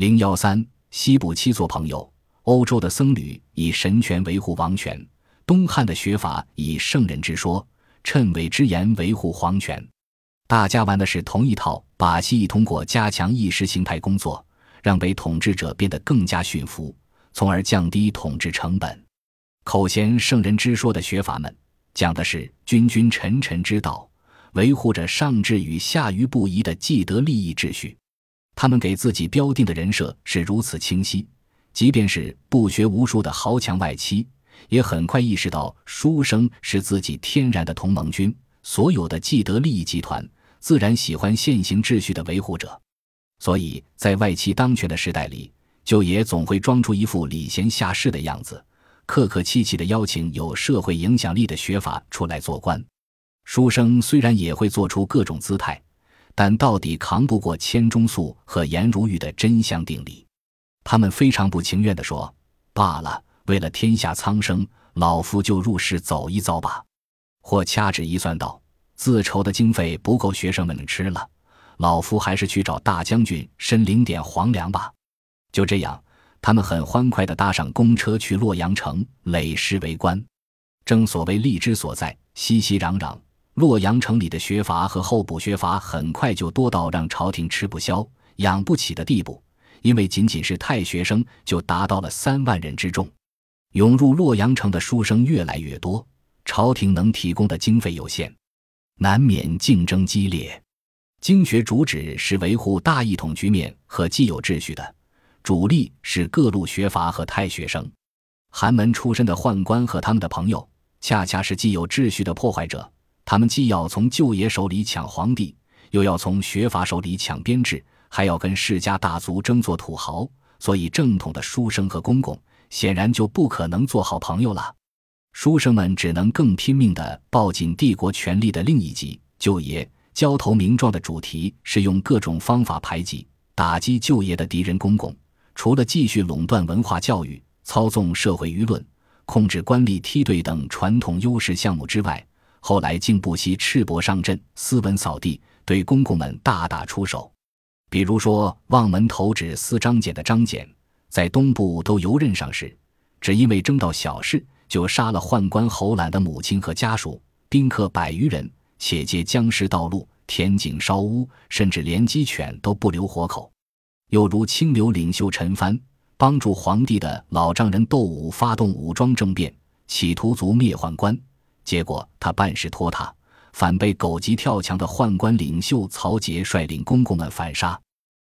零幺三，西部七座朋友。欧洲的僧侣以神权维护王权，东汉的学法以圣人之说、谶纬之言维护皇权。大家玩的是同一套把戏，通过加强意识形态工作，让被统治者变得更加驯服，从而降低统治成本。口衔圣人之说的学法们，讲的是君君臣臣之道，维护着上至与下愚不移的既得利益秩序。他们给自己标定的人设是如此清晰。即便是不学无术的豪强外戚，也很快意识到书生是自己天然的同盟军。所有的既得利益集团自然喜欢现行秩序的维护者，所以在外戚当权的时代里，舅爷总会装出一副礼贤下士的样子，客客气气的邀请有社会影响力的学阀出来做官。书生虽然也会做出各种姿态，但到底扛不过千钟粟和颜如玉的真相定理。他们非常不情愿地说：“罢了，为了天下苍生，老夫就入世走一遭吧。”或掐指一算道：“自筹的经费不够学生们吃了，老夫还是去找大将军申领点皇粮吧。”就这样，他们很欢快地搭上公车去洛阳城累世为官。正所谓利之所在，熙熙攘攘。洛阳城里的学阀和候补学阀很快就多到让朝廷吃不消、养不起的地步。因为仅仅是太学生就达到了三万人之众，涌入洛阳城的书生越来越多，朝廷能提供的经费有限，难免竞争激烈。经学主旨是维护大一统局面和既有秩序的，主力是各路学阀和太学生。寒门出身的宦官和他们的朋友，恰恰是既有秩序的破坏者。他们既要从舅爷手里抢皇帝，又要从学阀手里抢编制。还要跟世家大族争做土豪，所以正统的书生和公公显然就不可能做好朋友了。书生们只能更拼命地抱紧帝国权力的另一极——舅爷。交头名状的主题是用各种方法排挤、打击舅爷的敌人公公。除了继续垄断文化教育、操纵社会舆论、控制官吏梯队等传统优势项目之外，后来竟不惜赤膊上阵、斯文扫地，对公公们大打出手。比如说，望门投止司张俭的张俭，在东部都游任上时，只因为争到小事，就杀了宦官侯览的母亲和家属，宾客百余人，且借僵尸道路、填井烧屋，甚至连鸡犬都不留活口。又如清流领袖陈蕃，帮助皇帝的老丈人窦武发动武装政变，企图族灭宦官，结果他办事拖沓。反被狗急跳墙的宦官领袖曹节率领公公们反杀。